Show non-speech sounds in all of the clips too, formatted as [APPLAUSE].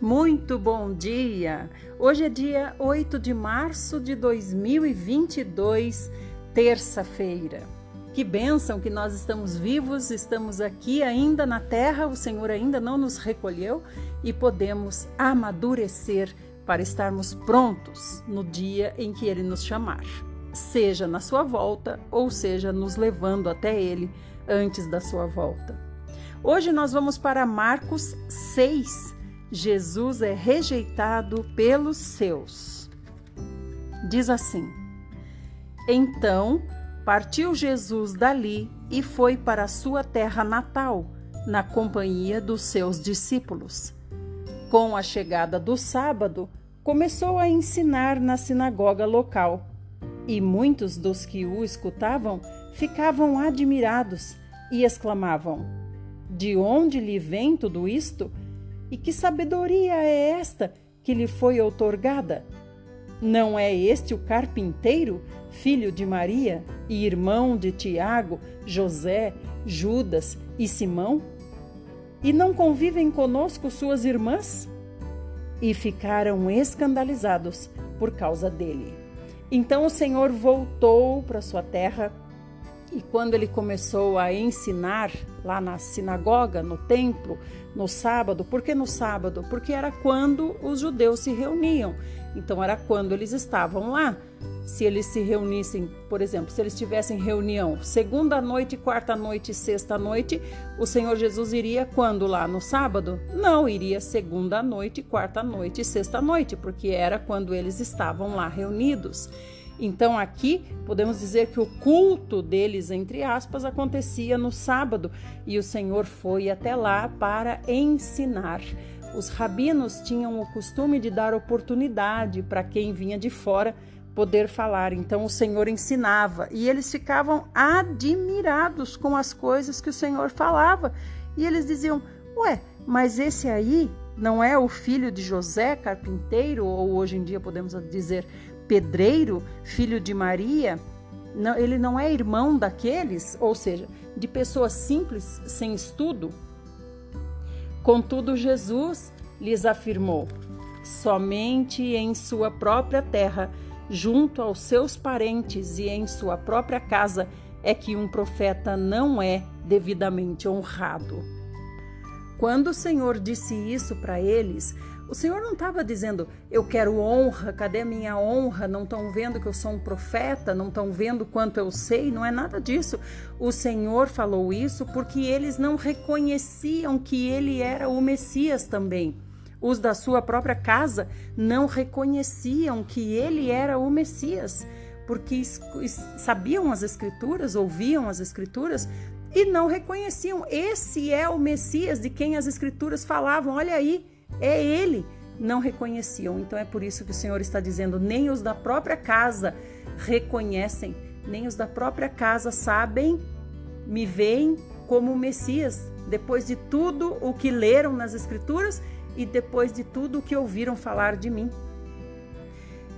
Muito bom dia! Hoje é dia 8 de março de 2022, terça-feira. Que bênção que nós estamos vivos, estamos aqui ainda na terra, o Senhor ainda não nos recolheu e podemos amadurecer para estarmos prontos no dia em que Ele nos chamar, seja na sua volta ou seja nos levando até Ele antes da sua volta. Hoje nós vamos para Marcos 6 Jesus é rejeitado pelos seus. Diz assim: Então partiu Jesus dali e foi para sua terra natal, na companhia dos seus discípulos. Com a chegada do sábado, começou a ensinar na sinagoga local, e muitos dos que o escutavam ficavam admirados e exclamavam: De onde lhe vem tudo isto? E que sabedoria é esta que lhe foi outorgada? Não é este o carpinteiro, filho de Maria e irmão de Tiago, José, Judas e Simão? E não convivem conosco suas irmãs? E ficaram escandalizados por causa dele. Então o Senhor voltou para sua terra e quando ele começou a ensinar lá na sinagoga, no templo, no sábado, por que no sábado? Porque era quando os judeus se reuniam. Então era quando eles estavam lá. Se eles se reunissem, por exemplo, se eles tivessem reunião segunda noite, quarta noite, sexta noite, o Senhor Jesus iria quando lá no sábado? Não, iria segunda noite, quarta noite, sexta noite, porque era quando eles estavam lá reunidos. Então aqui podemos dizer que o culto deles, entre aspas, acontecia no sábado e o Senhor foi até lá para ensinar. Os rabinos tinham o costume de dar oportunidade para quem vinha de fora poder falar. Então o Senhor ensinava e eles ficavam admirados com as coisas que o Senhor falava. E eles diziam: Ué, mas esse aí não é o filho de José, carpinteiro, ou hoje em dia podemos dizer pedreiro, filho de Maria, não, ele não é irmão daqueles, ou seja, de pessoas simples, sem estudo? Contudo, Jesus lhes afirmou: somente em sua própria terra, junto aos seus parentes e em sua própria casa, é que um profeta não é devidamente honrado. Quando o Senhor disse isso para eles, o Senhor não estava dizendo, eu quero honra, cadê a minha honra? Não estão vendo que eu sou um profeta? Não estão vendo quanto eu sei? Não é nada disso. O Senhor falou isso porque eles não reconheciam que ele era o Messias também. Os da sua própria casa não reconheciam que ele era o Messias, porque sabiam as Escrituras, ouviam as Escrituras e não reconheciam. Esse é o Messias de quem as Escrituras falavam. Olha aí é ele, não reconheciam. Então é por isso que o Senhor está dizendo: nem os da própria casa reconhecem, nem os da própria casa sabem, me veem como o Messias, depois de tudo o que leram nas Escrituras e depois de tudo o que ouviram falar de mim.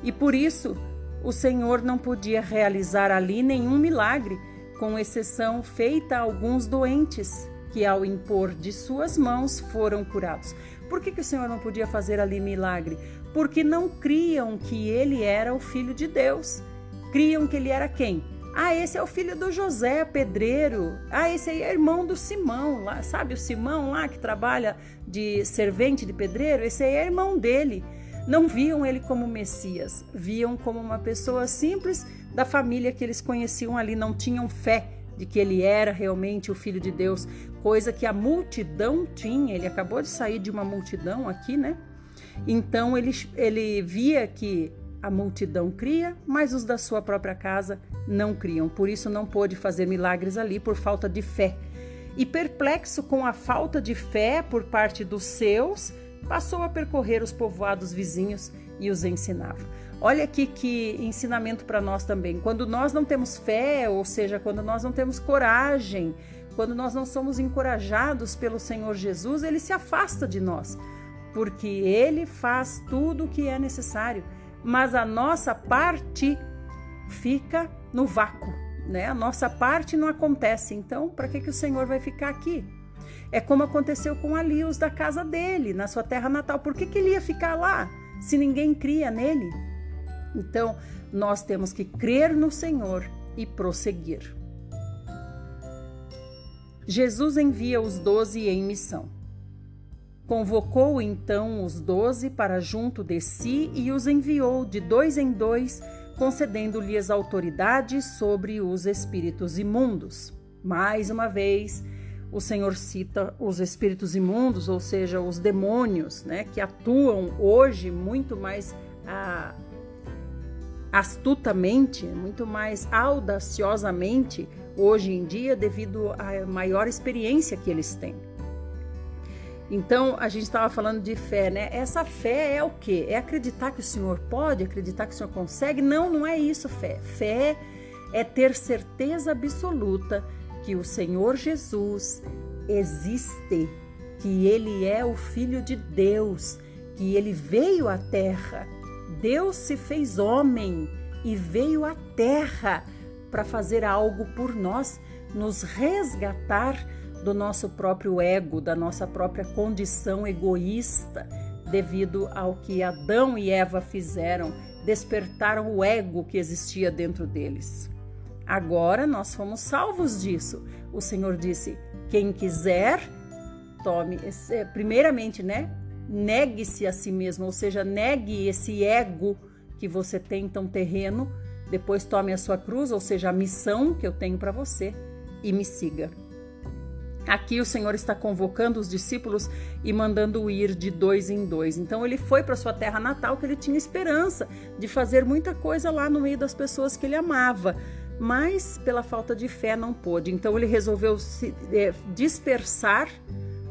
E por isso o Senhor não podia realizar ali nenhum milagre, com exceção feita a alguns doentes, que ao impor de suas mãos foram curados. Por que, que o Senhor não podia fazer ali milagre? Porque não criam que ele era o filho de Deus. Criam que ele era quem? Ah, esse é o filho do José, pedreiro. Ah, esse aí é irmão do Simão, lá, sabe o Simão lá que trabalha de servente de pedreiro? Esse aí é irmão dele. Não viam ele como Messias, viam como uma pessoa simples da família que eles conheciam ali, não tinham fé de que ele era realmente o filho de Deus, coisa que a multidão tinha. Ele acabou de sair de uma multidão aqui, né? Então ele, ele via que a multidão cria, mas os da sua própria casa não criam. Por isso não pôde fazer milagres ali por falta de fé. E perplexo com a falta de fé por parte dos seus, passou a percorrer os povoados vizinhos e os ensinava. Olha aqui que ensinamento para nós também. Quando nós não temos fé, ou seja, quando nós não temos coragem, quando nós não somos encorajados pelo Senhor Jesus, ele se afasta de nós, porque ele faz tudo o que é necessário, mas a nossa parte fica no vácuo, né? A nossa parte não acontece. Então, para que que o Senhor vai ficar aqui? É como aconteceu com Alios da casa dele, na sua terra natal. Por que, que ele ia ficar lá se ninguém cria nele? Então, nós temos que crer no Senhor e prosseguir. Jesus envia os doze em missão. Convocou então os doze para junto de si e os enviou de dois em dois, concedendo-lhes autoridade sobre os espíritos imundos. Mais uma vez, o Senhor cita os espíritos imundos, ou seja, os demônios, né, que atuam hoje muito mais ah, astutamente, muito mais audaciosamente hoje em dia, devido à maior experiência que eles têm. Então, a gente estava falando de fé, né? Essa fé é o quê? É acreditar que o Senhor pode, acreditar que o Senhor consegue? Não, não é isso, fé. Fé é ter certeza absoluta que o Senhor Jesus existe, que ele é o Filho de Deus, que ele veio à terra. Deus se fez homem e veio à terra para fazer algo por nós, nos resgatar do nosso próprio ego, da nossa própria condição egoísta, devido ao que Adão e Eva fizeram, despertaram o ego que existia dentro deles. Agora nós fomos salvos disso. O Senhor disse: quem quiser, tome, primeiramente, né? Negue-se a si mesmo, ou seja, negue esse ego que você tem tão terreno, depois tome a sua cruz, ou seja, a missão que eu tenho para você e me siga. Aqui o Senhor está convocando os discípulos e mandando ir de dois em dois. Então ele foi para sua terra natal, que ele tinha esperança de fazer muita coisa lá no meio das pessoas que ele amava, mas pela falta de fé não pôde. Então ele resolveu se é, dispersar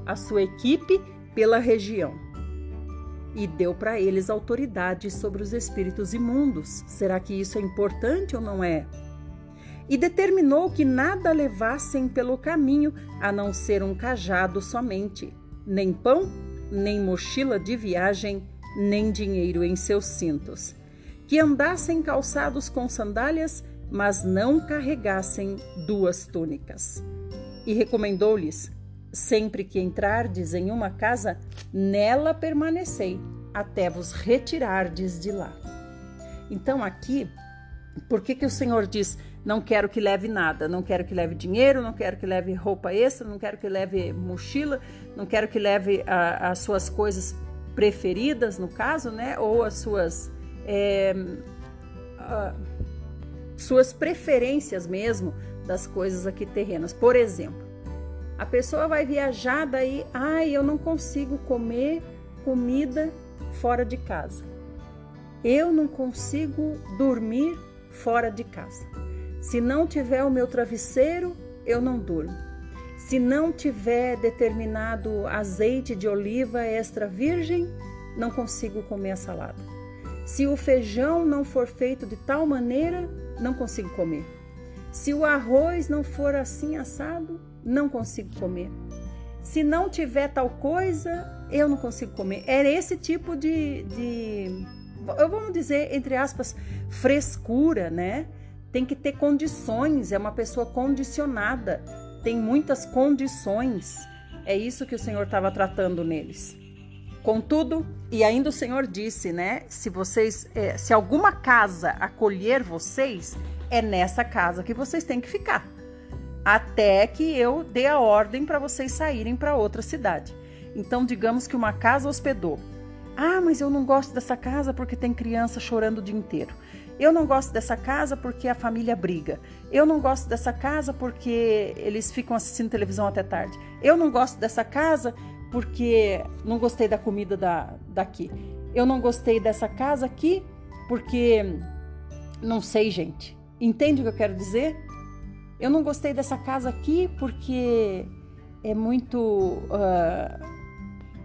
a sua equipe pela região e deu para eles autoridade sobre os espíritos imundos. Será que isso é importante ou não é? e determinou que nada levassem pelo caminho a não ser um cajado somente, nem pão, nem mochila de viagem, nem dinheiro em seus cintos. Que andassem calçados com sandálias, mas não carregassem duas túnicas. E recomendou-lhes: sempre que entrardes em uma casa, nela permanecei, até vos retirardes de lá. Então aqui, por que, que o Senhor diz não quero que leve nada, não quero que leve dinheiro, não quero que leve roupa extra, não quero que leve mochila, não quero que leve a, as suas coisas preferidas, no caso, né? Ou as suas é, a, suas preferências mesmo das coisas aqui terrenas. Por exemplo, a pessoa vai viajar daí, ai, eu não consigo comer comida fora de casa. Eu não consigo dormir fora de casa. Se não tiver o meu travesseiro, eu não durmo. Se não tiver determinado azeite de oliva extra virgem, não consigo comer a salada. Se o feijão não for feito de tal maneira, não consigo comer. Se o arroz não for assim assado, não consigo comer. Se não tiver tal coisa, eu não consigo comer. Era esse tipo de, de eu vamos dizer, entre aspas, frescura, né? tem que ter condições, é uma pessoa condicionada, tem muitas condições. É isso que o Senhor estava tratando neles. Contudo, e ainda o Senhor disse, né? Se vocês, é, se alguma casa acolher vocês, é nessa casa que vocês têm que ficar, até que eu dê a ordem para vocês saírem para outra cidade. Então, digamos que uma casa hospedou. Ah, mas eu não gosto dessa casa porque tem criança chorando o dia inteiro. Eu não gosto dessa casa porque a família briga. Eu não gosto dessa casa porque eles ficam assistindo televisão até tarde. Eu não gosto dessa casa porque não gostei da comida da, daqui. Eu não gostei dessa casa aqui porque não sei, gente. Entende o que eu quero dizer? Eu não gostei dessa casa aqui porque é muito uh,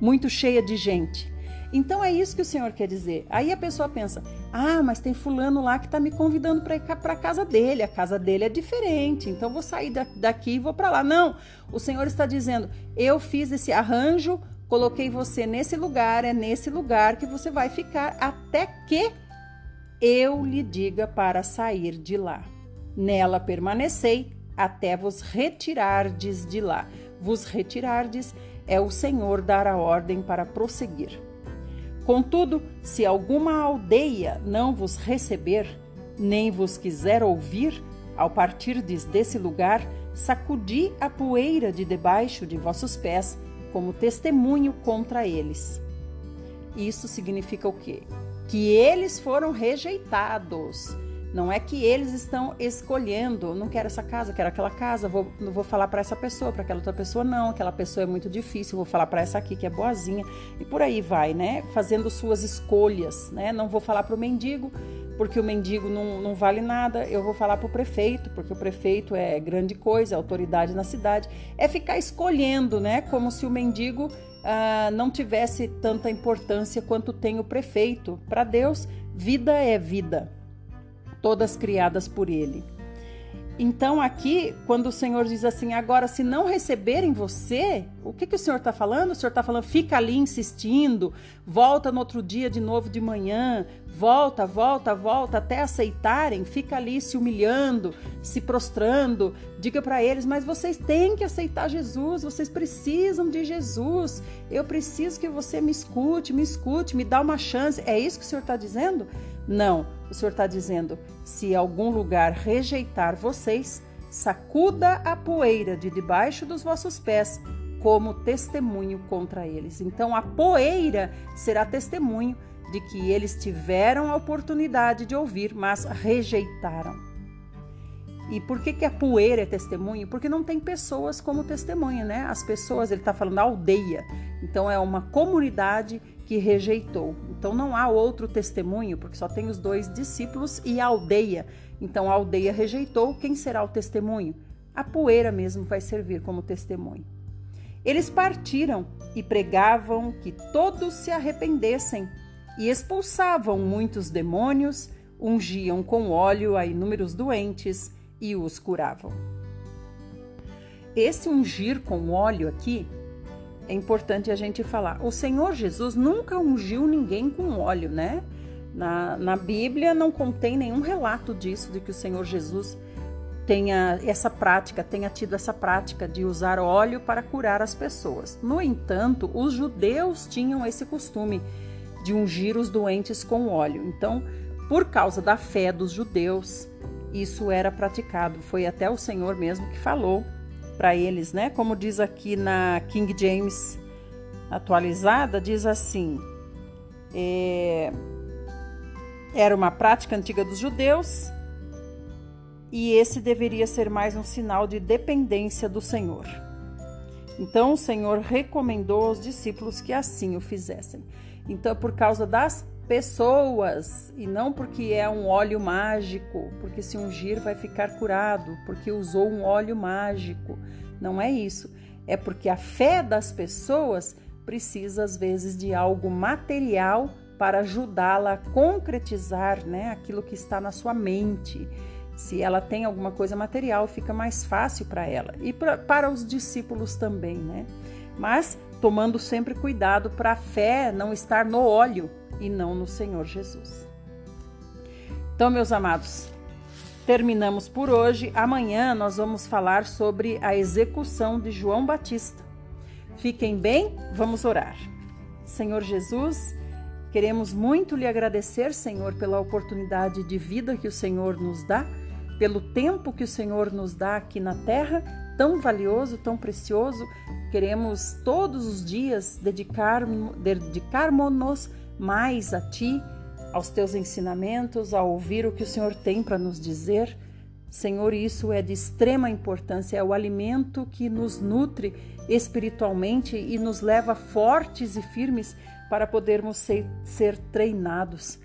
muito cheia de gente. Então é isso que o Senhor quer dizer. Aí a pessoa pensa: ah, mas tem fulano lá que está me convidando para ir para a casa dele. A casa dele é diferente, então vou sair daqui e vou para lá. Não, o Senhor está dizendo: eu fiz esse arranjo, coloquei você nesse lugar, é nesse lugar que você vai ficar até que eu lhe diga para sair de lá. Nela permanecei até vos retirardes de lá. vos retirardes, é o Senhor dar a ordem para prosseguir. Contudo, se alguma aldeia não vos receber, nem vos quiser ouvir, ao partirdes desse lugar, sacudi a poeira de debaixo de vossos pés, como testemunho contra eles. Isso significa o quê? Que eles foram rejeitados. Não é que eles estão escolhendo, não quero essa casa, quero aquela casa, vou, não vou falar para essa pessoa, para aquela outra pessoa não, aquela pessoa é muito difícil, vou falar para essa aqui que é boazinha e por aí vai, né? Fazendo suas escolhas, né? Não vou falar para o mendigo, porque o mendigo não, não vale nada, eu vou falar para o prefeito, porque o prefeito é grande coisa, é autoridade na cidade. É ficar escolhendo, né? Como se o mendigo ah, não tivesse tanta importância quanto tem o prefeito. Para Deus, vida é vida todas criadas por ele. Então, aqui, quando o Senhor diz assim, agora, se não receberem você, o que, que o Senhor está falando? O Senhor está falando, fica ali insistindo, volta no outro dia de novo de manhã, volta, volta, volta, até aceitarem, fica ali se humilhando, se prostrando. Diga para eles, mas vocês têm que aceitar Jesus, vocês precisam de Jesus. Eu preciso que você me escute, me escute, me dá uma chance. É isso que o Senhor está dizendo? Não, o Senhor está dizendo: se algum lugar rejeitar vocês, sacuda a poeira de debaixo dos vossos pés como testemunho contra eles. Então a poeira será testemunho de que eles tiveram a oportunidade de ouvir, mas rejeitaram. E por que, que a poeira é testemunho? Porque não tem pessoas como testemunha, né? As pessoas, ele está falando aldeia. Então é uma comunidade que rejeitou. Então não há outro testemunho, porque só tem os dois discípulos e a aldeia. Então a aldeia rejeitou, quem será o testemunho? A poeira mesmo vai servir como testemunho. Eles partiram e pregavam que todos se arrependessem e expulsavam muitos demônios, ungiam com óleo a inúmeros doentes e os curavam. Esse ungir com óleo aqui é importante a gente falar. O Senhor Jesus nunca ungiu ninguém com óleo, né? Na, na Bíblia não contém nenhum relato disso, de que o Senhor Jesus tenha essa prática, tenha tido essa prática de usar óleo para curar as pessoas. No entanto, os judeus tinham esse costume de ungir os doentes com óleo. Então, por causa da fé dos judeus, isso era praticado. Foi até o Senhor mesmo que falou para eles, né? Como diz aqui na King James atualizada, diz assim: é, era uma prática antiga dos judeus e esse deveria ser mais um sinal de dependência do Senhor. Então o Senhor recomendou aos discípulos que assim o fizessem. Então, por causa das pessoas e não porque é um óleo mágico, porque se ungir vai ficar curado, porque usou um óleo mágico. Não é isso. É porque a fé das pessoas precisa às vezes de algo material para ajudá-la a concretizar, né, aquilo que está na sua mente. Se ela tem alguma coisa material, fica mais fácil para ela e pra, para os discípulos também, né? Mas tomando sempre cuidado para a fé não estar no óleo, e não no Senhor Jesus. Então, meus amados, terminamos por hoje. Amanhã nós vamos falar sobre a execução de João Batista. Fiquem bem, vamos orar. Senhor Jesus, queremos muito lhe agradecer, Senhor, pela oportunidade de vida que o Senhor nos dá, pelo tempo que o Senhor nos dá aqui na terra, tão valioso, tão precioso. Queremos todos os dias dedicar-nos dedicar mais a Ti, aos Teus ensinamentos, a ouvir o que o Senhor tem para nos dizer. Senhor, isso é de extrema importância, é o alimento que nos nutre espiritualmente e nos leva fortes e firmes para podermos ser, ser treinados.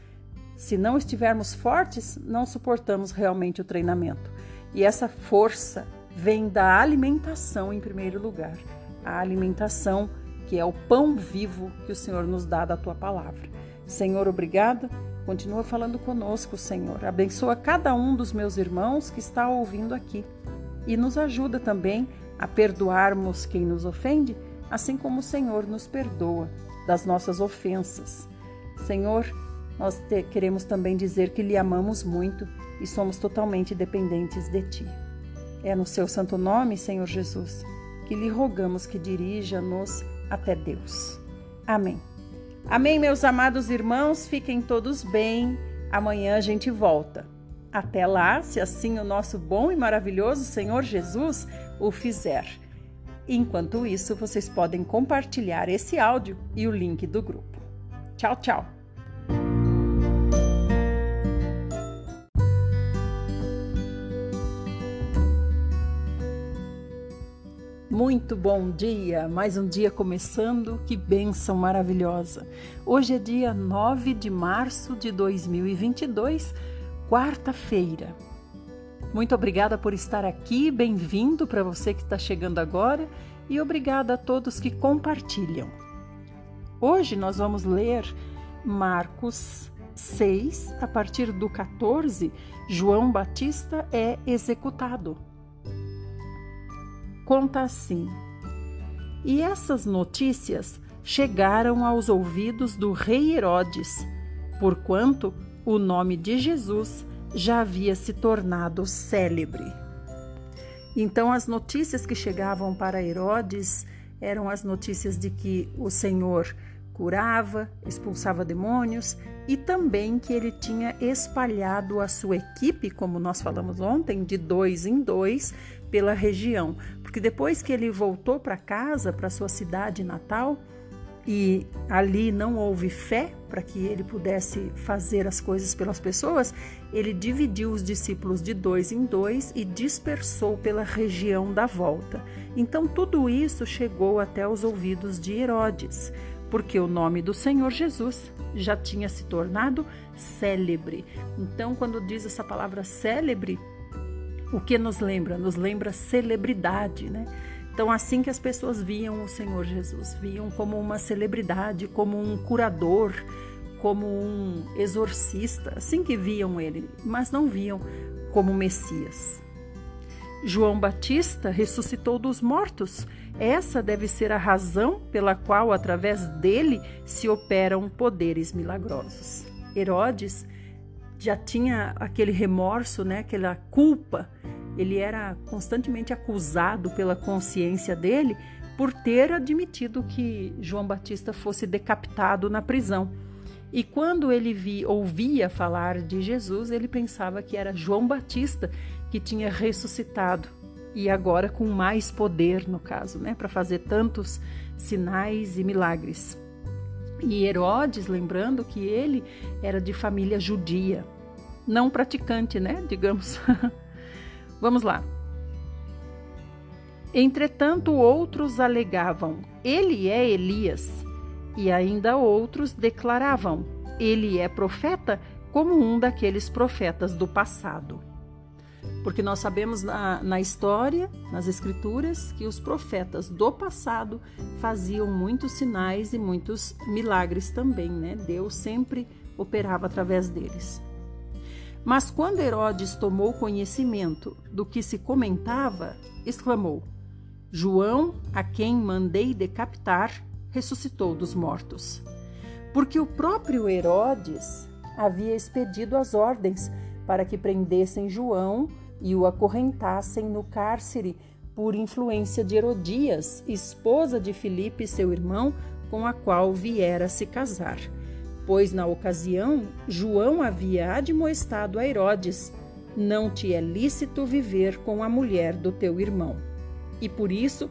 Se não estivermos fortes, não suportamos realmente o treinamento. E essa força vem da alimentação em primeiro lugar. A alimentação que é o pão vivo que o Senhor nos dá da tua palavra. Senhor, obrigada. Continua falando conosco, Senhor. Abençoa cada um dos meus irmãos que está ouvindo aqui e nos ajuda também a perdoarmos quem nos ofende, assim como o Senhor nos perdoa das nossas ofensas. Senhor, nós te, queremos também dizer que lhe amamos muito e somos totalmente dependentes de ti. É no seu santo nome, Senhor Jesus, que lhe rogamos que dirija-nos até Deus. Amém. Amém, meus amados irmãos, fiquem todos bem. Amanhã a gente volta. Até lá, se assim o nosso bom e maravilhoso Senhor Jesus o fizer. Enquanto isso, vocês podem compartilhar esse áudio e o link do grupo. Tchau, tchau! Muito bom dia, mais um dia começando, que bênção maravilhosa. Hoje é dia 9 de março de 2022, quarta-feira. Muito obrigada por estar aqui, bem-vindo para você que está chegando agora e obrigada a todos que compartilham. Hoje nós vamos ler Marcos 6, a partir do 14, João Batista é executado conta assim: E essas notícias chegaram aos ouvidos do rei Herodes, porquanto o nome de Jesus já havia se tornado célebre. Então, as notícias que chegavam para Herodes eram as notícias de que o Senhor curava, expulsava demônios e também que ele tinha espalhado a sua equipe, como nós falamos ontem, de dois em dois, pela região, porque depois que ele voltou para casa, para sua cidade natal, e ali não houve fé para que ele pudesse fazer as coisas pelas pessoas, ele dividiu os discípulos de dois em dois e dispersou pela região da volta. Então tudo isso chegou até os ouvidos de Herodes, porque o nome do Senhor Jesus já tinha se tornado célebre. Então, quando diz essa palavra célebre, o que nos lembra? Nos lembra celebridade, né? Então, assim que as pessoas viam o Senhor Jesus, viam como uma celebridade, como um curador, como um exorcista, assim que viam ele, mas não viam como Messias. João Batista ressuscitou dos mortos. Essa deve ser a razão pela qual, através dele, se operam poderes milagrosos. Herodes já tinha aquele remorso, né, aquela culpa. Ele era constantemente acusado pela consciência dele por ter admitido que João Batista fosse decapitado na prisão. E quando ele vi, ouvia falar de Jesus, ele pensava que era João Batista que tinha ressuscitado e agora com mais poder, no caso, né, para fazer tantos sinais e milagres. E Herodes, lembrando que ele era de família judia, não praticante, né? [LAUGHS] Digamos. Vamos lá. Entretanto, outros alegavam: Ele é Elias. E ainda outros declaravam: Ele é profeta, como um daqueles profetas do passado. Porque nós sabemos na, na história, nas escrituras, que os profetas do passado faziam muitos sinais e muitos milagres também, né? Deus sempre operava através deles. Mas quando Herodes tomou conhecimento do que se comentava, exclamou: João, a quem mandei decapitar, ressuscitou dos mortos. Porque o próprio Herodes havia expedido as ordens para que prendessem João e o acorrentassem no cárcere por influência de Herodias, esposa de Filipe, seu irmão, com a qual viera se casar. Pois na ocasião João havia admoestado a Herodes: Não te é lícito viver com a mulher do teu irmão. E por isso,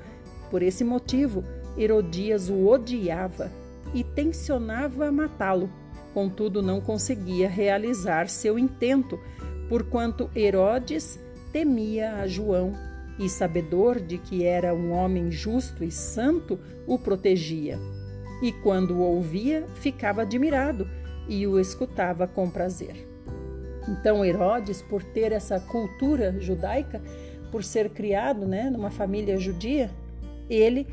por esse motivo, Herodias o odiava e tensionava matá-lo. Contudo, não conseguia realizar seu intento, porquanto Herodes temia a João e, sabedor de que era um homem justo e santo, o protegia. E quando o ouvia, ficava admirado e o escutava com prazer. Então Herodes, por ter essa cultura judaica, por ser criado né, numa família judia, ele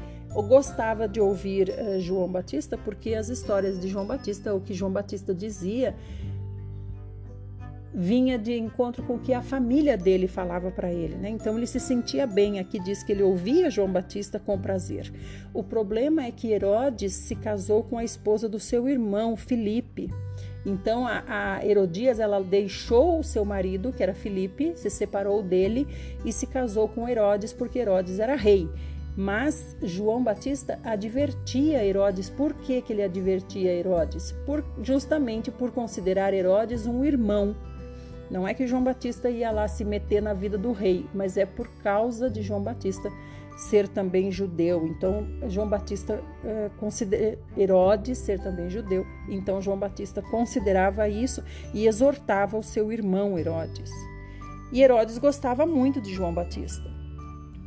gostava de ouvir uh, João Batista, porque as histórias de João Batista, o que João Batista dizia, vinha de encontro com o que a família dele falava para ele, né? Então ele se sentia bem. Aqui diz que ele ouvia João Batista com prazer. O problema é que Herodes se casou com a esposa do seu irmão Filipe. Então a, a Herodias ela deixou o seu marido, que era Filipe, se separou dele e se casou com Herodes porque Herodes era rei. Mas João Batista advertia Herodes. Por que, que ele advertia Herodes? Por, justamente por considerar Herodes um irmão. Não é que João Batista ia lá se meter na vida do rei, mas é por causa de João Batista ser também judeu. Então, João Batista considera Herodes ser também judeu. Então, João Batista considerava isso e exortava o seu irmão Herodes. E Herodes gostava muito de João Batista.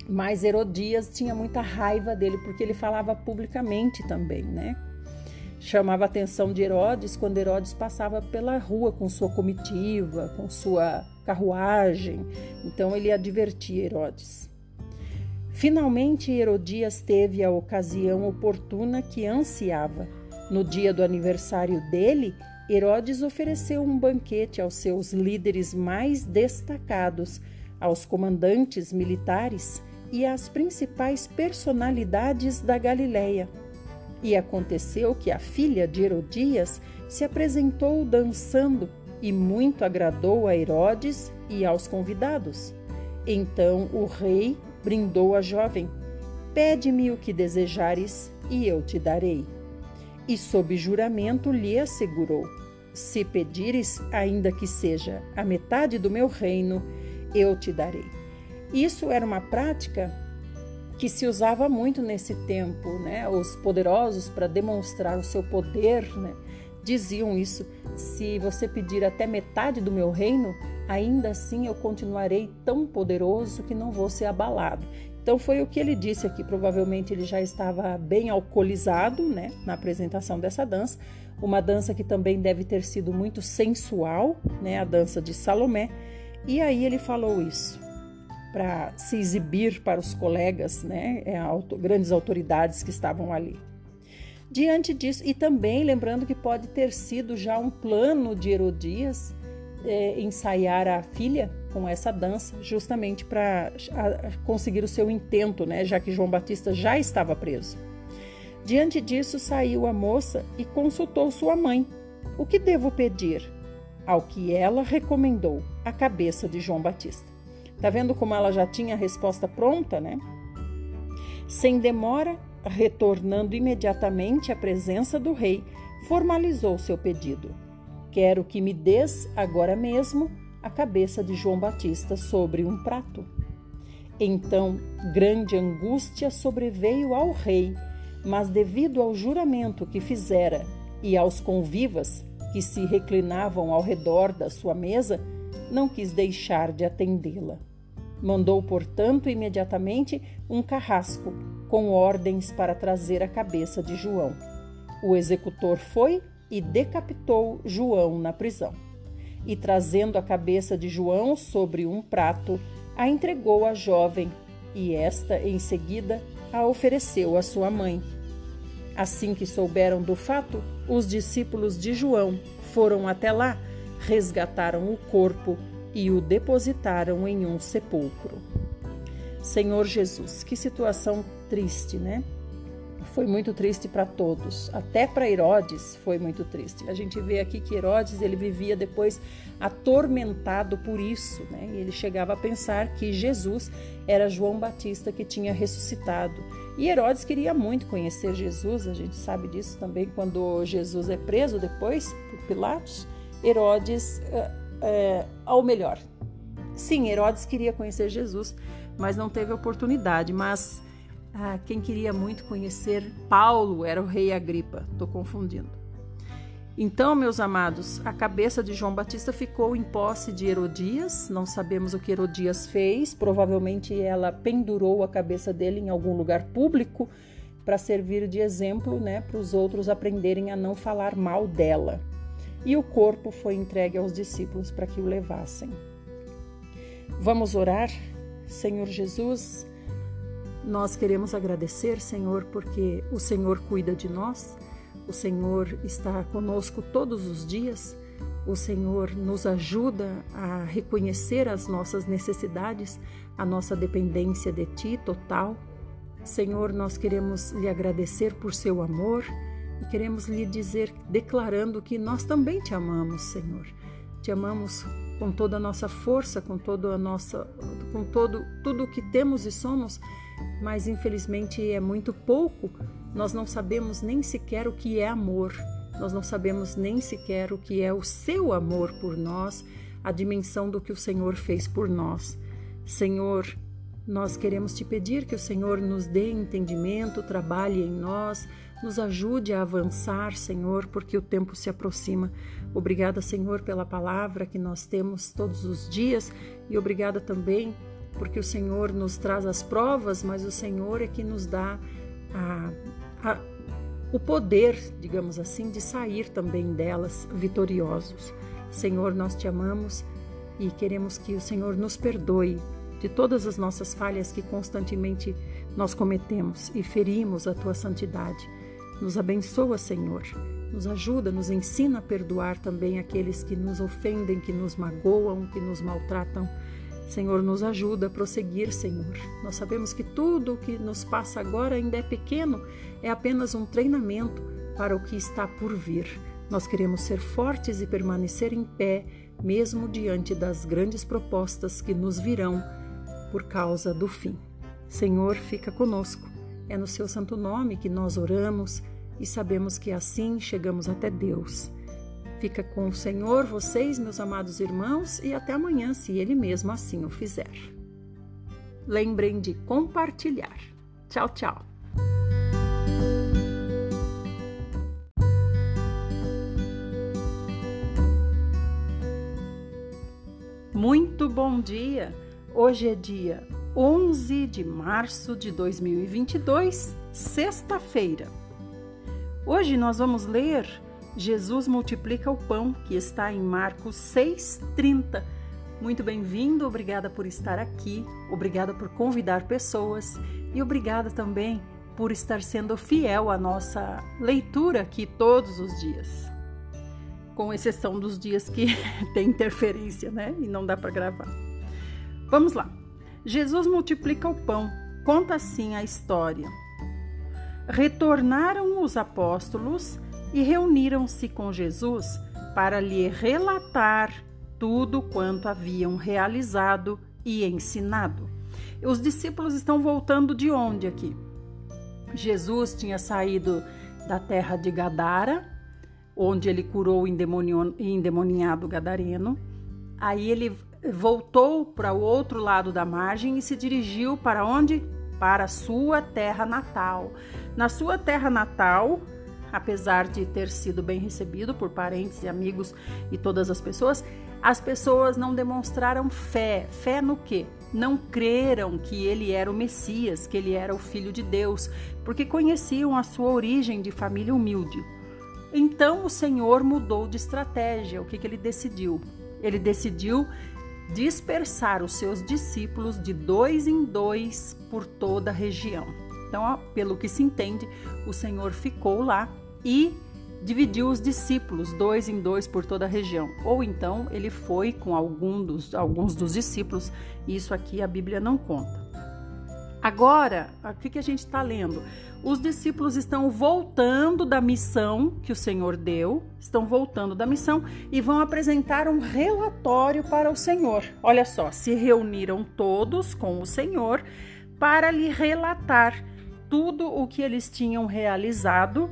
Mas Herodias tinha muita raiva dele porque ele falava publicamente também, né? Chamava a atenção de Herodes quando Herodes passava pela rua com sua comitiva, com sua carruagem. Então ele advertia Herodes. Finalmente Herodias teve a ocasião oportuna que ansiava. No dia do aniversário dele, Herodes ofereceu um banquete aos seus líderes mais destacados, aos comandantes militares e às principais personalidades da Galiléia. E aconteceu que a filha de Herodias se apresentou dançando e muito agradou a Herodes e aos convidados. Então o rei brindou a jovem: Pede-me o que desejares e eu te darei. E sob juramento lhe assegurou: Se pedires, ainda que seja a metade do meu reino, eu te darei. Isso era uma prática que se usava muito nesse tempo, né? Os poderosos para demonstrar o seu poder, né? Diziam isso: se você pedir até metade do meu reino, ainda assim eu continuarei tão poderoso que não vou ser abalado. Então foi o que ele disse aqui. Provavelmente ele já estava bem alcoolizado, né, na apresentação dessa dança. Uma dança que também deve ter sido muito sensual, né, a dança de Salomé. E aí ele falou isso para se exibir para os colegas, né, é, grandes autoridades que estavam ali. Diante disso, e também lembrando que pode ter sido já um plano de Herodias é, ensaiar a filha com essa dança, justamente para conseguir o seu intento, né, já que João Batista já estava preso. Diante disso, saiu a moça e consultou sua mãe. O que devo pedir? Ao que ela recomendou, a cabeça de João Batista. Tá vendo como ela já tinha a resposta pronta, né? Sem demora, retornando imediatamente à presença do rei, formalizou seu pedido. Quero que me des agora mesmo a cabeça de João Batista sobre um prato. Então, grande angústia sobreveio ao rei, mas devido ao juramento que fizera e aos convivas que se reclinavam ao redor da sua mesa, não quis deixar de atendê-la. Mandou, portanto, imediatamente um carrasco com ordens para trazer a cabeça de João. O executor foi e decapitou João na prisão. E trazendo a cabeça de João sobre um prato, a entregou à jovem, e esta, em seguida, a ofereceu à sua mãe. Assim que souberam do fato, os discípulos de João foram até lá, resgataram o corpo e o depositaram em um sepulcro. Senhor Jesus, que situação triste, né? Foi muito triste para todos, até para Herodes foi muito triste. A gente vê aqui que Herodes ele vivia depois atormentado por isso, né? E ele chegava a pensar que Jesus era João Batista que tinha ressuscitado. E Herodes queria muito conhecer Jesus, a gente sabe disso também quando Jesus é preso depois por Pilatos. Herodes é, ao melhor. Sim, Herodes queria conhecer Jesus, mas não teve oportunidade. Mas ah, quem queria muito conhecer Paulo era o rei Agripa. Estou confundindo. Então, meus amados, a cabeça de João Batista ficou em posse de Herodias. Não sabemos o que Herodias fez. Provavelmente ela pendurou a cabeça dele em algum lugar público para servir de exemplo, né, para os outros aprenderem a não falar mal dela e o corpo foi entregue aos discípulos para que o levassem. Vamos orar? Senhor Jesus, nós queremos agradecer, Senhor, porque o Senhor cuida de nós, o Senhor está conosco todos os dias, o Senhor nos ajuda a reconhecer as nossas necessidades, a nossa dependência de Ti total. Senhor, nós queremos lhe agradecer por seu amor e queremos lhe dizer, declarando que nós também te amamos, Senhor. Te amamos com toda a nossa força, com toda a nossa, com todo tudo o que temos e somos, mas infelizmente é muito pouco. Nós não sabemos nem sequer o que é amor. Nós não sabemos nem sequer o que é o seu amor por nós, a dimensão do que o Senhor fez por nós. Senhor, nós queremos te pedir que o Senhor nos dê entendimento, trabalhe em nós, nos ajude a avançar, Senhor, porque o tempo se aproxima. Obrigada, Senhor, pela palavra que nós temos todos os dias e obrigada também porque o Senhor nos traz as provas, mas o Senhor é que nos dá a, a, o poder, digamos assim, de sair também delas vitoriosos. Senhor, nós te amamos e queremos que o Senhor nos perdoe de todas as nossas falhas que constantemente nós cometemos e ferimos a tua santidade. Nos abençoa, Senhor. Nos ajuda, nos ensina a perdoar também aqueles que nos ofendem, que nos magoam, que nos maltratam. Senhor, nos ajuda a prosseguir, Senhor. Nós sabemos que tudo o que nos passa agora ainda é pequeno, é apenas um treinamento para o que está por vir. Nós queremos ser fortes e permanecer em pé, mesmo diante das grandes propostas que nos virão por causa do fim. Senhor, fica conosco. É no seu santo nome que nós oramos e sabemos que assim chegamos até Deus. Fica com o Senhor, vocês, meus amados irmãos, e até amanhã, se Ele mesmo assim o fizer. Lembrem de compartilhar. Tchau, tchau. Muito bom dia! Hoje é dia 11 de março de 2022, sexta-feira. Hoje nós vamos ler Jesus multiplica o pão, que está em Marcos 6:30. Muito bem-vindo, obrigada por estar aqui, obrigada por convidar pessoas e obrigada também por estar sendo fiel à nossa leitura aqui todos os dias. Com exceção dos dias que [LAUGHS] tem interferência, né? E não dá para gravar. Vamos lá. Jesus multiplica o pão. Conta assim a história. Retornaram os apóstolos e reuniram-se com Jesus para lhe relatar tudo quanto haviam realizado e ensinado. Os discípulos estão voltando de onde aqui? Jesus tinha saído da terra de Gadara, onde ele curou o endemoniado gadareno. Aí ele voltou para o outro lado da margem e se dirigiu para onde? Para sua terra natal. Na sua terra natal, apesar de ter sido bem recebido por parentes e amigos e todas as pessoas, as pessoas não demonstraram fé. Fé no quê? Não creram que ele era o Messias, que ele era o Filho de Deus, porque conheciam a sua origem de família humilde. Então o Senhor mudou de estratégia. O que, que ele decidiu? Ele decidiu dispersar os seus discípulos de dois em dois por toda a região. Então, pelo que se entende, o Senhor ficou lá e dividiu os discípulos, dois em dois, por toda a região. Ou então ele foi com algum dos, alguns dos discípulos, isso aqui a Bíblia não conta. Agora, o que, que a gente está lendo? Os discípulos estão voltando da missão que o Senhor deu, estão voltando da missão e vão apresentar um relatório para o Senhor. Olha só, se reuniram todos com o Senhor para lhe relatar tudo o que eles tinham realizado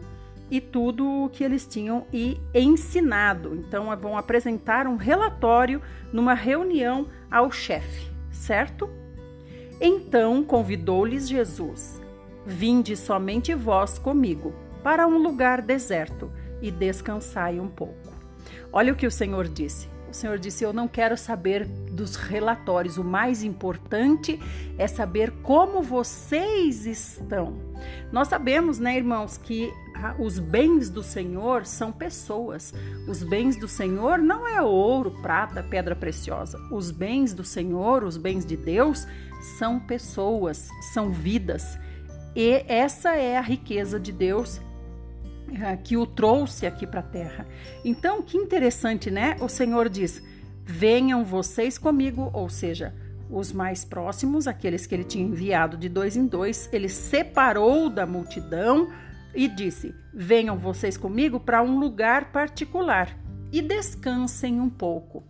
e tudo o que eles tinham e ensinado. Então, vão apresentar um relatório numa reunião ao chefe, certo? Então convidou-lhes Jesus Vinde somente vós comigo para um lugar deserto e descansai um pouco. Olha o que o Senhor disse. O Senhor disse: Eu não quero saber dos relatórios, o mais importante é saber como vocês estão. Nós sabemos, né, irmãos, que os bens do Senhor são pessoas. Os bens do Senhor não é ouro, prata, pedra preciosa. Os bens do Senhor, os bens de Deus, são pessoas, são vidas. E essa é a riqueza de Deus eh, que o trouxe aqui para a terra. Então, que interessante, né? O Senhor diz: Venham vocês comigo, ou seja, os mais próximos, aqueles que ele tinha enviado de dois em dois, ele separou da multidão e disse: Venham vocês comigo para um lugar particular e descansem um pouco.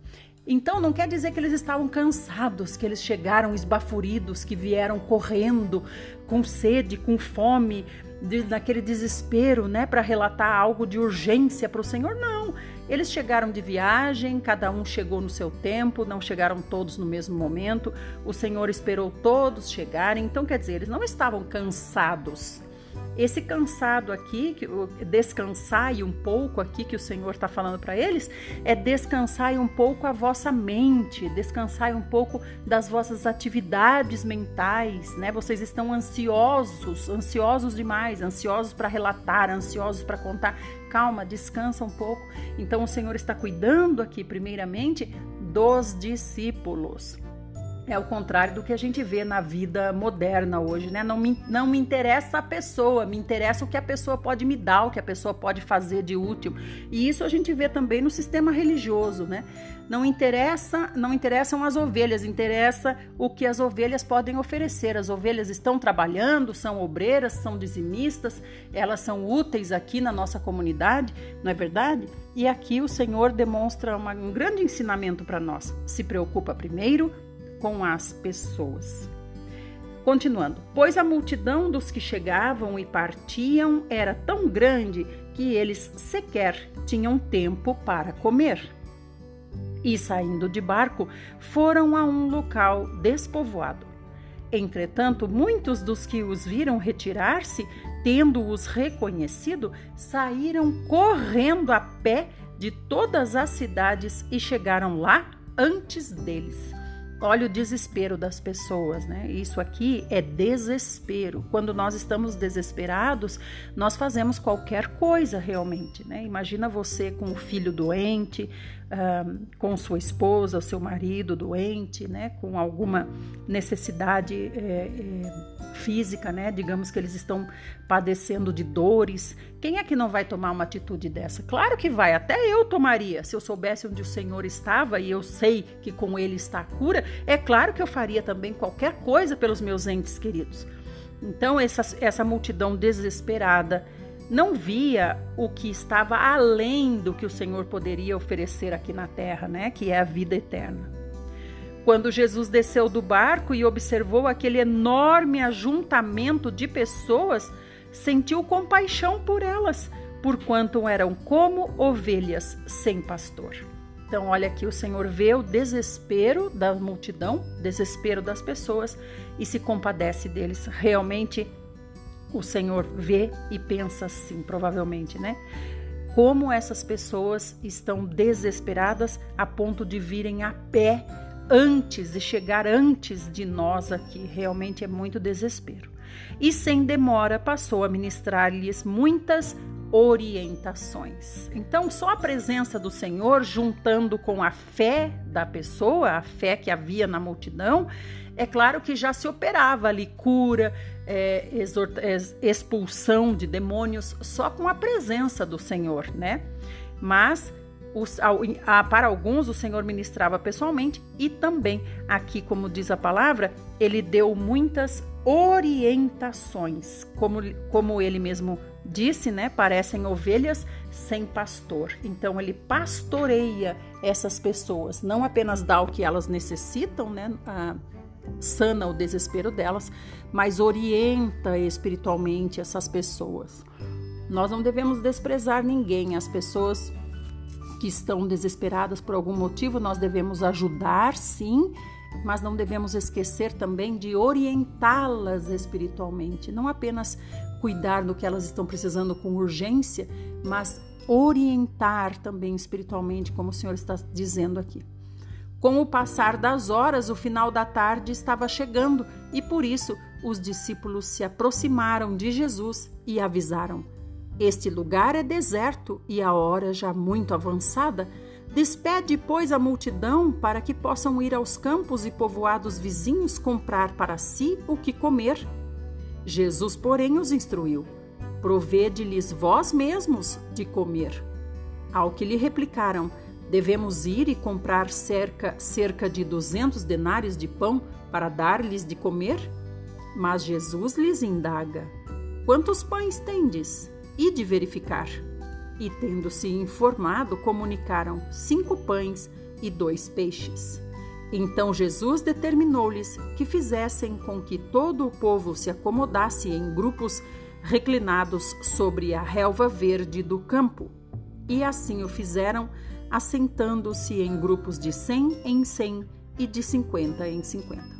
Então não quer dizer que eles estavam cansados, que eles chegaram esbaforidos, que vieram correndo com sede, com fome, de, naquele desespero, né, para relatar algo de urgência para o Senhor. Não, eles chegaram de viagem, cada um chegou no seu tempo, não chegaram todos no mesmo momento. O Senhor esperou todos chegarem. Então, quer dizer, eles não estavam cansados. Esse cansado aqui, descansar e um pouco aqui que o Senhor está falando para eles, é descansar um pouco a vossa mente, descansar um pouco das vossas atividades mentais, né? Vocês estão ansiosos, ansiosos demais, ansiosos para relatar, ansiosos para contar. Calma, descansa um pouco. Então o Senhor está cuidando aqui, primeiramente, dos discípulos. É o contrário do que a gente vê na vida moderna hoje, né? Não me, não me interessa a pessoa, me interessa o que a pessoa pode me dar, o que a pessoa pode fazer de útil. E isso a gente vê também no sistema religioso, né? Não interessa, não interessam as ovelhas, interessa o que as ovelhas podem oferecer. As ovelhas estão trabalhando, são obreiras, são dizimistas, elas são úteis aqui na nossa comunidade, não é verdade? E aqui o Senhor demonstra uma, um grande ensinamento para nós. Se preocupa primeiro com as pessoas. Continuando, pois a multidão dos que chegavam e partiam era tão grande que eles sequer tinham tempo para comer. E saindo de barco, foram a um local despovoado. Entretanto, muitos dos que os viram retirar-se, tendo-os reconhecido, saíram correndo a pé de todas as cidades e chegaram lá antes deles. Olha o desespero das pessoas, né? Isso aqui é desespero. Quando nós estamos desesperados, nós fazemos qualquer coisa realmente, né? Imagina você com o filho doente, com sua esposa, seu marido doente, né? Com alguma necessidade é, é, física, né? Digamos que eles estão padecendo de dores. Quem é que não vai tomar uma atitude dessa? Claro que vai, até eu tomaria. Se eu soubesse onde o Senhor estava e eu sei que com Ele está a cura, é claro que eu faria também qualquer coisa pelos meus entes queridos. Então, essa, essa multidão desesperada não via o que estava além do que o Senhor poderia oferecer aqui na terra, né? Que é a vida eterna. Quando Jesus desceu do barco e observou aquele enorme ajuntamento de pessoas, sentiu compaixão por elas, porquanto eram como ovelhas sem pastor. Então, olha aqui, o Senhor vê o desespero da multidão, desespero das pessoas e se compadece deles. Realmente, o Senhor vê e pensa assim, provavelmente, né? Como essas pessoas estão desesperadas a ponto de virem a pé antes e chegar antes de nós aqui. Realmente é muito desespero. E sem demora passou a ministrar-lhes muitas orientações. Então, só a presença do Senhor, juntando com a fé da pessoa, a fé que havia na multidão, é claro que já se operava ali cura, é, expulsão de demônios, só com a presença do Senhor, né? Mas os, a, para alguns o Senhor ministrava pessoalmente e também, aqui, como diz a palavra, ele deu muitas orientações, como, como ele mesmo disse, né? Parecem ovelhas sem pastor. Então ele pastoreia essas pessoas, não apenas dá o que elas necessitam, né? A, sana o desespero delas, mas orienta espiritualmente essas pessoas. Nós não devemos desprezar ninguém, as pessoas que estão desesperadas por algum motivo, nós devemos ajudar, sim, mas não devemos esquecer também de orientá-las espiritualmente, não apenas cuidar do que elas estão precisando com urgência, mas orientar também espiritualmente, como o Senhor está dizendo aqui. Com o passar das horas, o final da tarde estava chegando e por isso os discípulos se aproximaram de Jesus e avisaram: Este lugar é deserto e a hora já muito avançada. Despede, pois, a multidão para que possam ir aos campos e povoados vizinhos comprar para si o que comer. Jesus, porém, os instruiu: Provede-lhes vós mesmos de comer. Ao que lhe replicaram: Devemos ir e comprar cerca, cerca de duzentos denários de pão para dar-lhes de comer? Mas Jesus lhes indaga: Quantos pães tendes? E de verificar. E tendo-se informado, comunicaram cinco pães e dois peixes. Então Jesus determinou-lhes que fizessem com que todo o povo se acomodasse em grupos reclinados sobre a relva verde do campo. E assim o fizeram, assentando-se em grupos de cem em cem e de cinquenta em cinquenta.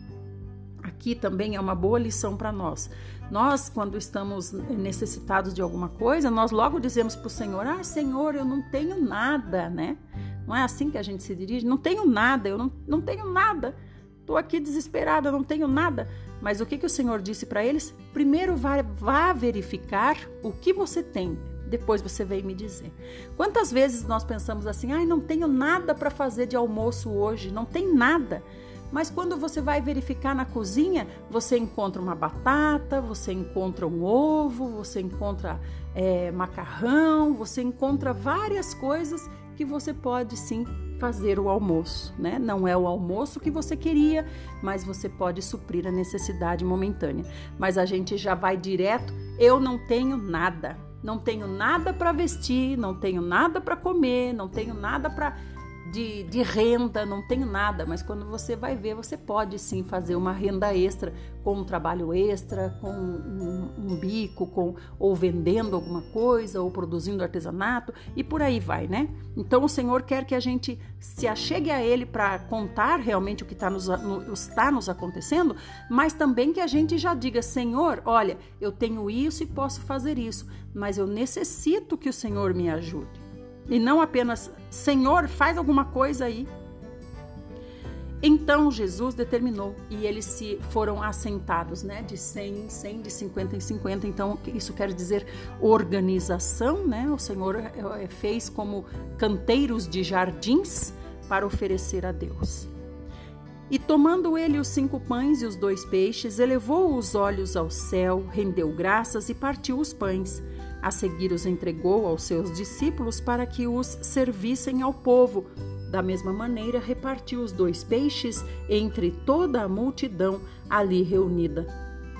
Aqui também é uma boa lição para nós. Nós, quando estamos necessitados de alguma coisa, nós logo dizemos para o Senhor: Ah, Senhor, eu não tenho nada, né? Não é assim que a gente se dirige? Não tenho nada, eu não, não tenho nada. Estou aqui desesperada, não tenho nada. Mas o que, que o Senhor disse para eles? Primeiro vá, vá verificar o que você tem. Depois você vem me dizer. Quantas vezes nós pensamos assim, ai, não tenho nada para fazer de almoço hoje, não tem nada. Mas quando você vai verificar na cozinha, você encontra uma batata, você encontra um ovo, você encontra é, macarrão, você encontra várias coisas que você pode sim fazer o almoço, né? Não é o almoço que você queria, mas você pode suprir a necessidade momentânea. Mas a gente já vai direto, eu não tenho nada. Não tenho nada para vestir, não tenho nada para comer, não tenho nada para de, de, renda, não tenho nada, mas quando você vai ver, você pode sim fazer uma renda extra com um trabalho extra, com um, um, bico, com ou vendendo alguma coisa, ou produzindo artesanato e por aí vai, né? Então o Senhor quer que a gente se achegue a Ele para contar realmente o que está nos, no, está nos acontecendo, mas também que a gente já diga, Senhor, olha, eu tenho isso e posso fazer isso, mas eu necessito que o Senhor me ajude e não apenas Senhor, faz alguma coisa aí. Então Jesus determinou e eles se foram assentados, né, de 100 em 100, de 50 em 50. Então isso quer dizer organização, né? O Senhor é, é, fez como canteiros de jardins para oferecer a Deus. E tomando ele os cinco pães e os dois peixes, elevou os olhos ao céu, rendeu graças e partiu os pães a seguir os entregou aos seus discípulos para que os servissem ao povo. Da mesma maneira, repartiu os dois peixes entre toda a multidão ali reunida.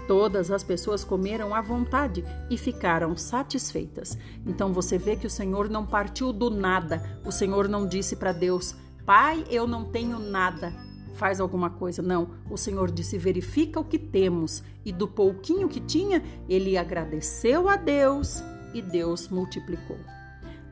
Todas as pessoas comeram à vontade e ficaram satisfeitas. Então você vê que o Senhor não partiu do nada. O Senhor não disse para Deus: Pai, eu não tenho nada. Faz alguma coisa. Não. O Senhor disse: verifica o que temos. E do pouquinho que tinha, ele agradeceu a Deus e Deus multiplicou.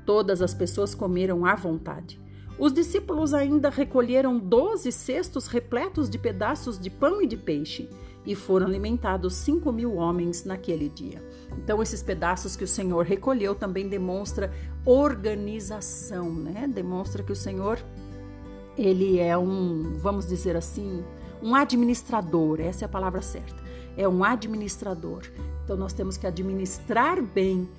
Todas as pessoas comeram à vontade. Os discípulos ainda recolheram doze cestos repletos de pedaços de pão e de peixe, e foram alimentados cinco mil homens naquele dia. Então, esses pedaços que o Senhor recolheu também demonstra organização, né? Demonstra que o Senhor ele é um, vamos dizer assim, um administrador, essa é a palavra certa. É um administrador. Então nós temos que administrar bem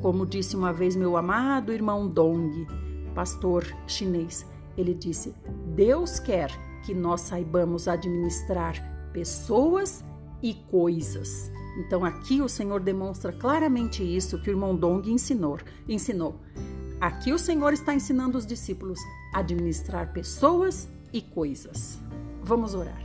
como disse uma vez meu amado irmão Dong, pastor chinês, ele disse: Deus quer que nós saibamos administrar pessoas e coisas. Então aqui o Senhor demonstra claramente isso que o irmão Dong ensinou. ensinou. Aqui o Senhor está ensinando os discípulos a administrar pessoas e coisas. Vamos orar.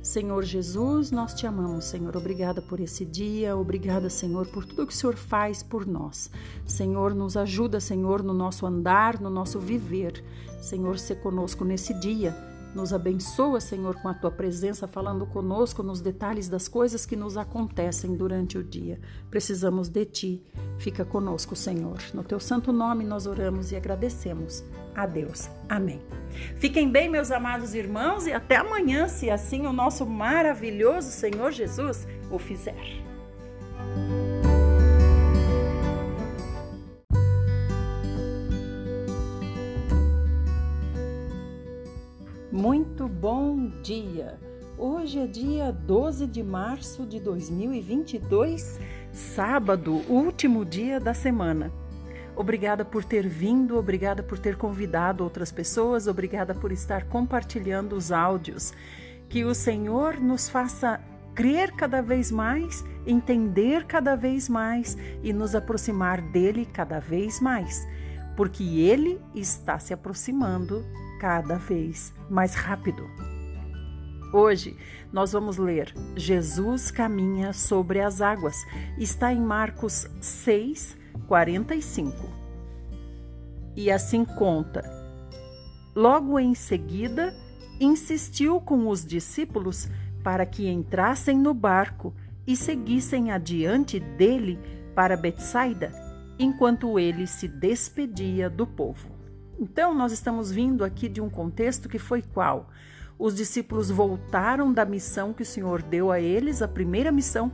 Senhor Jesus, nós te amamos, Senhor. Obrigada por esse dia, obrigada, Senhor, por tudo que o Senhor faz por nós. Senhor, nos ajuda, Senhor, no nosso andar, no nosso viver. Senhor, se conosco nesse dia. Nos abençoa, Senhor, com a tua presença, falando conosco nos detalhes das coisas que nos acontecem durante o dia. Precisamos de ti. Fica conosco, Senhor. No teu santo nome nós oramos e agradecemos. A Deus. Amém. Fiquem bem, meus amados irmãos, e até amanhã, se assim o nosso maravilhoso Senhor Jesus o fizer. Dia! Hoje é dia 12 de março de 2022, sábado, último dia da semana. Obrigada por ter vindo, obrigada por ter convidado outras pessoas, obrigada por estar compartilhando os áudios. Que o Senhor nos faça crer cada vez mais, entender cada vez mais e nos aproximar dele cada vez mais, porque ele está se aproximando cada vez mais rápido. Hoje nós vamos ler Jesus caminha sobre as águas. Está em Marcos 6, 45. E assim conta: Logo em seguida, insistiu com os discípulos para que entrassem no barco e seguissem adiante dele para Betsaida, enquanto ele se despedia do povo. Então, nós estamos vindo aqui de um contexto que foi qual? Os discípulos voltaram da missão que o Senhor deu a eles, a primeira missão,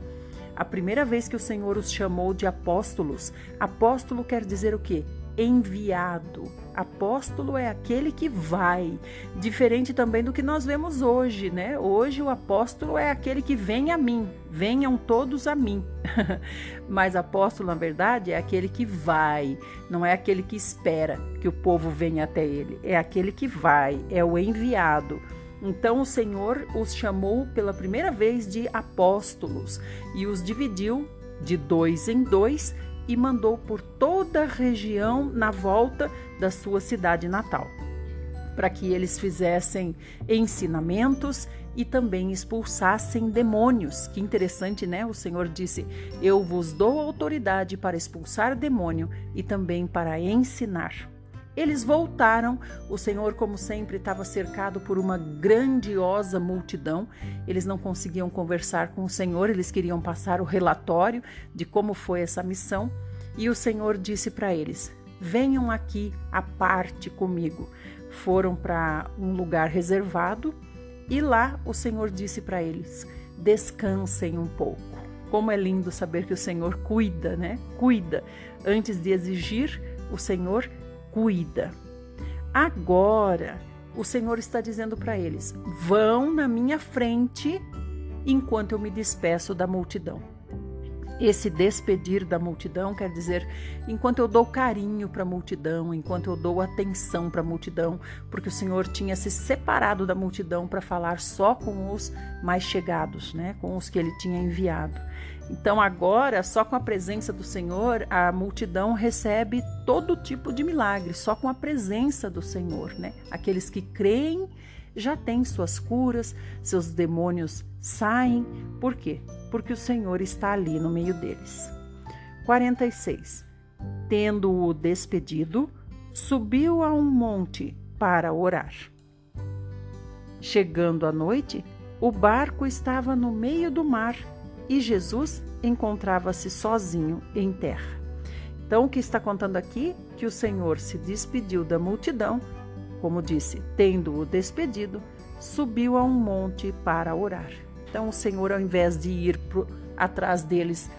a primeira vez que o Senhor os chamou de apóstolos. Apóstolo quer dizer o quê? enviado. Apóstolo é aquele que vai, diferente também do que nós vemos hoje, né? Hoje o apóstolo é aquele que vem a mim, venham todos a mim. [LAUGHS] Mas apóstolo, na verdade, é aquele que vai, não é aquele que espera que o povo venha até ele, é aquele que vai, é o enviado. Então o Senhor os chamou pela primeira vez de apóstolos e os dividiu de dois em dois e mandou por toda a região na volta da sua cidade natal, para que eles fizessem ensinamentos e também expulsassem demônios. Que interessante, né? O Senhor disse: Eu vos dou autoridade para expulsar demônio e também para ensinar. Eles voltaram. O Senhor, como sempre, estava cercado por uma grandiosa multidão. Eles não conseguiam conversar com o Senhor, eles queriam passar o relatório de como foi essa missão. E o Senhor disse para eles: Venham aqui à parte comigo. Foram para um lugar reservado e lá o Senhor disse para eles: Descansem um pouco. Como é lindo saber que o Senhor cuida, né? Cuida. Antes de exigir, o Senhor cuida. Agora, o Senhor está dizendo para eles: vão na minha frente enquanto eu me despeço da multidão. Esse despedir da multidão quer dizer enquanto eu dou carinho para a multidão, enquanto eu dou atenção para a multidão, porque o Senhor tinha se separado da multidão para falar só com os mais chegados, né, com os que ele tinha enviado. Então agora, só com a presença do Senhor, a multidão recebe todo tipo de milagre, só com a presença do Senhor, né? Aqueles que creem já têm suas curas, seus demônios saem. Por quê? Porque o Senhor está ali no meio deles. 46. Tendo-o despedido, subiu a um monte para orar. Chegando à noite, o barco estava no meio do mar e Jesus encontrava-se sozinho em terra. Então, o que está contando aqui? Que o Senhor se despediu da multidão, como disse, tendo-o despedido, subiu a um monte para orar. Então, o Senhor, ao invés de ir pro, atrás deles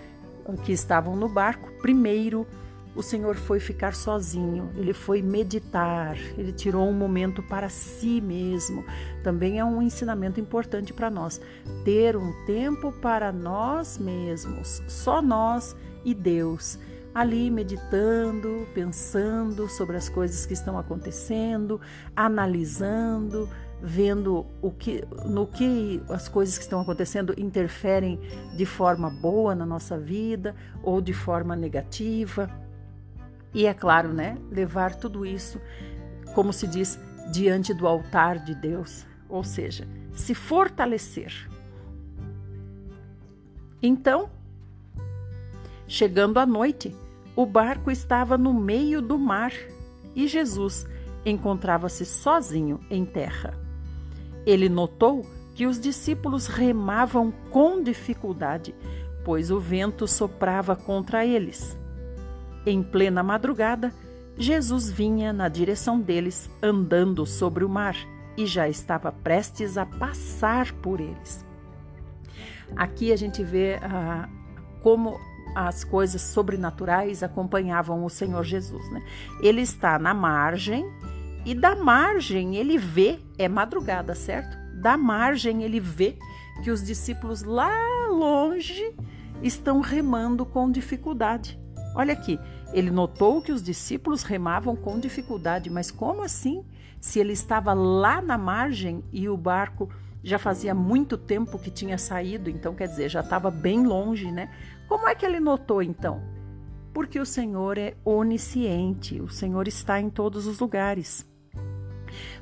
que estavam no barco, primeiro o Senhor foi ficar sozinho, ele foi meditar, ele tirou um momento para si mesmo. Também é um ensinamento importante para nós, ter um tempo para nós mesmos, só nós e Deus. Ali meditando, pensando sobre as coisas que estão acontecendo, analisando, vendo o que, no que as coisas que estão acontecendo interferem de forma boa na nossa vida ou de forma negativa e é claro, né, levar tudo isso, como se diz, diante do altar de Deus, ou seja, se fortalecer. Então, chegando à noite, o barco estava no meio do mar e Jesus encontrava-se sozinho em terra. Ele notou que os discípulos remavam com dificuldade, pois o vento soprava contra eles. Em plena madrugada, Jesus vinha na direção deles, andando sobre o mar, e já estava prestes a passar por eles. Aqui a gente vê ah, como as coisas sobrenaturais acompanhavam o Senhor Jesus. Né? Ele está na margem e da margem ele vê, é madrugada, certo? Da margem ele vê que os discípulos lá longe estão remando com dificuldade. Olha aqui, ele notou que os discípulos remavam com dificuldade, mas como assim? Se ele estava lá na margem e o barco já fazia muito tempo que tinha saído, então quer dizer, já estava bem longe, né? Como é que ele notou então? Porque o Senhor é onisciente, o Senhor está em todos os lugares.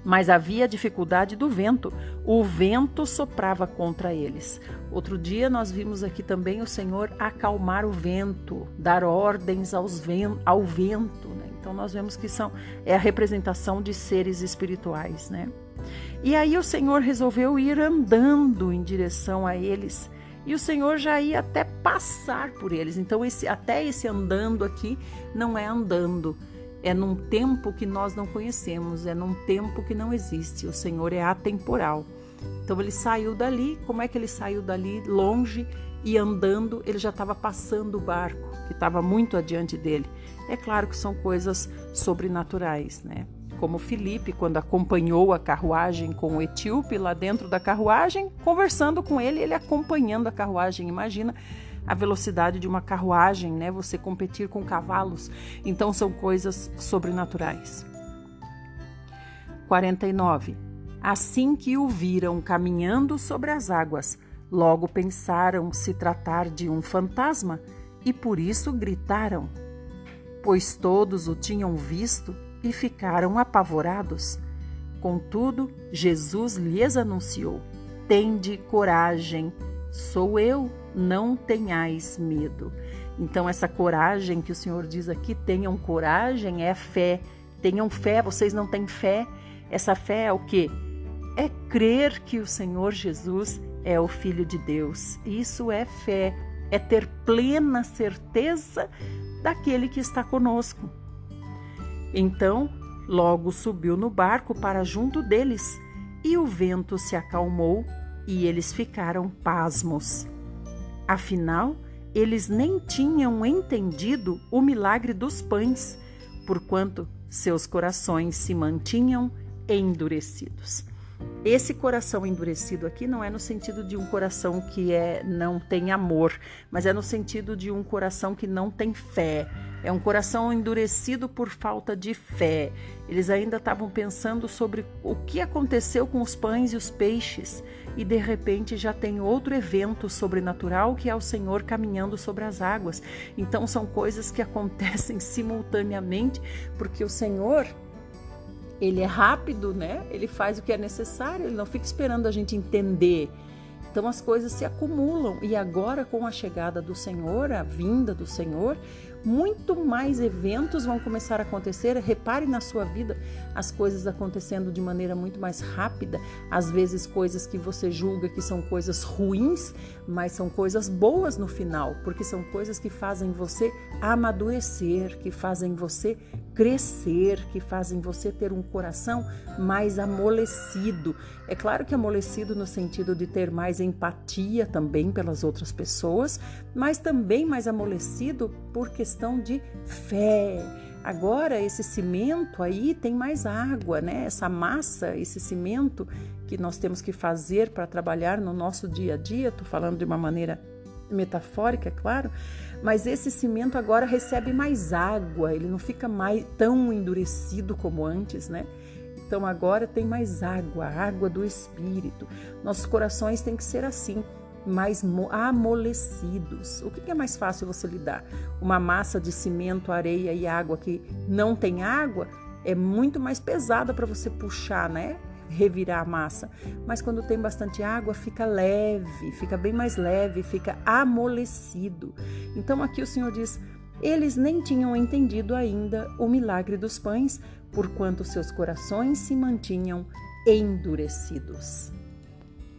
Mas havia dificuldade do vento, o vento soprava contra eles. Outro dia nós vimos aqui também o Senhor acalmar o vento, dar ordens aos ven ao vento. Né? Então nós vemos que são é a representação de seres espirituais, né? E aí o Senhor resolveu ir andando em direção a eles. E o Senhor já ia até passar por eles. Então esse até esse andando aqui não é andando, é num tempo que nós não conhecemos, é num tempo que não existe. O Senhor é atemporal. Então ele saiu dali, como é que ele saiu dali longe e andando, ele já estava passando o barco que estava muito adiante dele. É claro que são coisas sobrenaturais, né? Como Felipe, quando acompanhou a carruagem com o etíope lá dentro da carruagem, conversando com ele, ele acompanhando a carruagem. Imagina a velocidade de uma carruagem, né? Você competir com cavalos. Então são coisas sobrenaturais. 49. Assim que o viram caminhando sobre as águas, logo pensaram se tratar de um fantasma e por isso gritaram, pois todos o tinham visto e ficaram apavorados. Contudo, Jesus lhes anunciou: Tende coragem, sou eu, não tenhais medo. Então, essa coragem que o Senhor diz aqui, tenham coragem, é fé. Tenham fé, vocês não têm fé. Essa fé é o que? É crer que o Senhor Jesus é o Filho de Deus. Isso é fé, é ter plena certeza daquele que está conosco. Então, logo subiu no barco para junto deles, e o vento se acalmou e eles ficaram pasmos. Afinal, eles nem tinham entendido o milagre dos pães, porquanto seus corações se mantinham endurecidos. Esse coração endurecido aqui não é no sentido de um coração que é não tem amor, mas é no sentido de um coração que não tem fé. É um coração endurecido por falta de fé. Eles ainda estavam pensando sobre o que aconteceu com os pães e os peixes, e de repente já tem outro evento sobrenatural que é o Senhor caminhando sobre as águas. Então são coisas que acontecem [LAUGHS] simultaneamente, porque o Senhor ele é rápido, né? Ele faz o que é necessário, ele não fica esperando a gente entender. Então as coisas se acumulam e agora com a chegada do Senhor, a vinda do Senhor, muito mais eventos vão começar a acontecer. Repare na sua vida as coisas acontecendo de maneira muito mais rápida, às vezes coisas que você julga que são coisas ruins, mas são coisas boas no final, porque são coisas que fazem você amadurecer, que fazem você crescer, que fazem você ter um coração mais amolecido. É claro que amolecido no sentido de ter mais empatia também pelas outras pessoas, mas também mais amolecido por questão de fé. Agora esse cimento aí tem mais água, né? Essa massa, esse cimento que nós temos que fazer para trabalhar no nosso dia a dia, estou falando de uma maneira metafórica, é claro, mas esse cimento agora recebe mais água, ele não fica mais tão endurecido como antes, né? Então agora tem mais água, água do Espírito. Nossos corações têm que ser assim, mais amolecidos. O que é mais fácil você lidar? Uma massa de cimento, areia e água que não tem água é muito mais pesada para você puxar, né? revirar a massa. Mas quando tem bastante água, fica leve, fica bem mais leve, fica amolecido. Então aqui o Senhor diz: eles nem tinham entendido ainda o milagre dos pães, porquanto seus corações se mantinham endurecidos.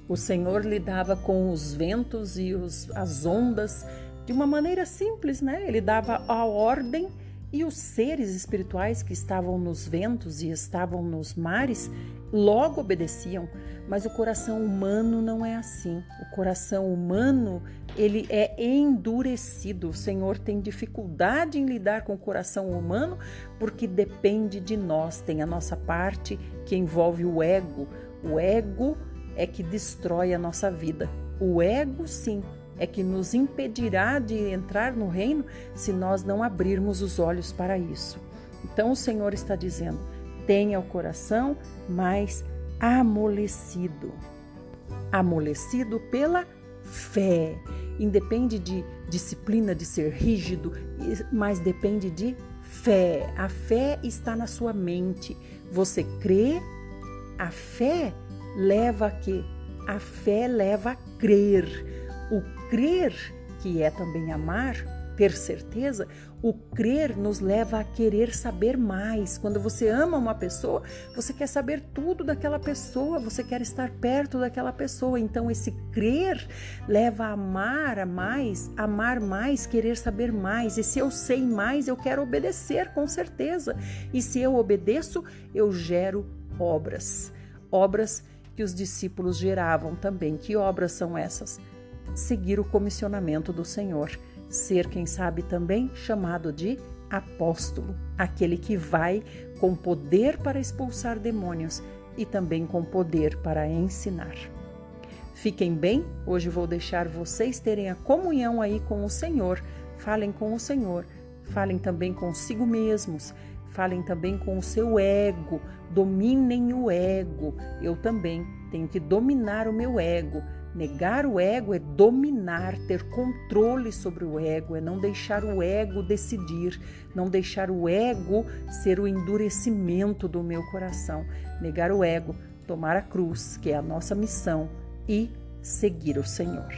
O Senhor lidava com os ventos e os, as ondas de uma maneira simples, né? Ele dava a ordem e os seres espirituais que estavam nos ventos e estavam nos mares, logo obedeciam, mas o coração humano não é assim. O coração humano, ele é endurecido. O Senhor tem dificuldade em lidar com o coração humano porque depende de nós, tem a nossa parte que envolve o ego. O ego é que destrói a nossa vida. O ego, sim, é que nos impedirá de entrar no reino se nós não abrirmos os olhos para isso. Então o Senhor está dizendo: tenha o coração mais amolecido. Amolecido pela fé. Independe de disciplina, de ser rígido, mas depende de fé. A fé está na sua mente. Você crê, a fé leva a quê? A fé leva a crer. O crer, que é também amar, ter certeza, o crer nos leva a querer saber mais. Quando você ama uma pessoa, você quer saber tudo daquela pessoa, você quer estar perto daquela pessoa. Então, esse crer leva a amar a mais, amar mais, querer saber mais. E se eu sei mais, eu quero obedecer, com certeza. E se eu obedeço, eu gero obras. Obras que os discípulos geravam também. Que obras são essas? Seguir o comissionamento do Senhor ser, quem sabe, também chamado de apóstolo, aquele que vai com poder para expulsar demônios e também com poder para ensinar. Fiquem bem, hoje vou deixar vocês terem a comunhão aí com o Senhor. Falem com o Senhor, falem também consigo mesmos, falem também com o seu ego, dominem o ego. Eu também tenho que dominar o meu ego Negar o ego é dominar, ter controle sobre o ego, é não deixar o ego decidir, não deixar o ego ser o endurecimento do meu coração. Negar o ego, tomar a cruz, que é a nossa missão, e seguir o Senhor.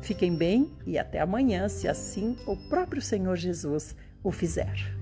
Fiquem bem e até amanhã, se assim o próprio Senhor Jesus o fizer.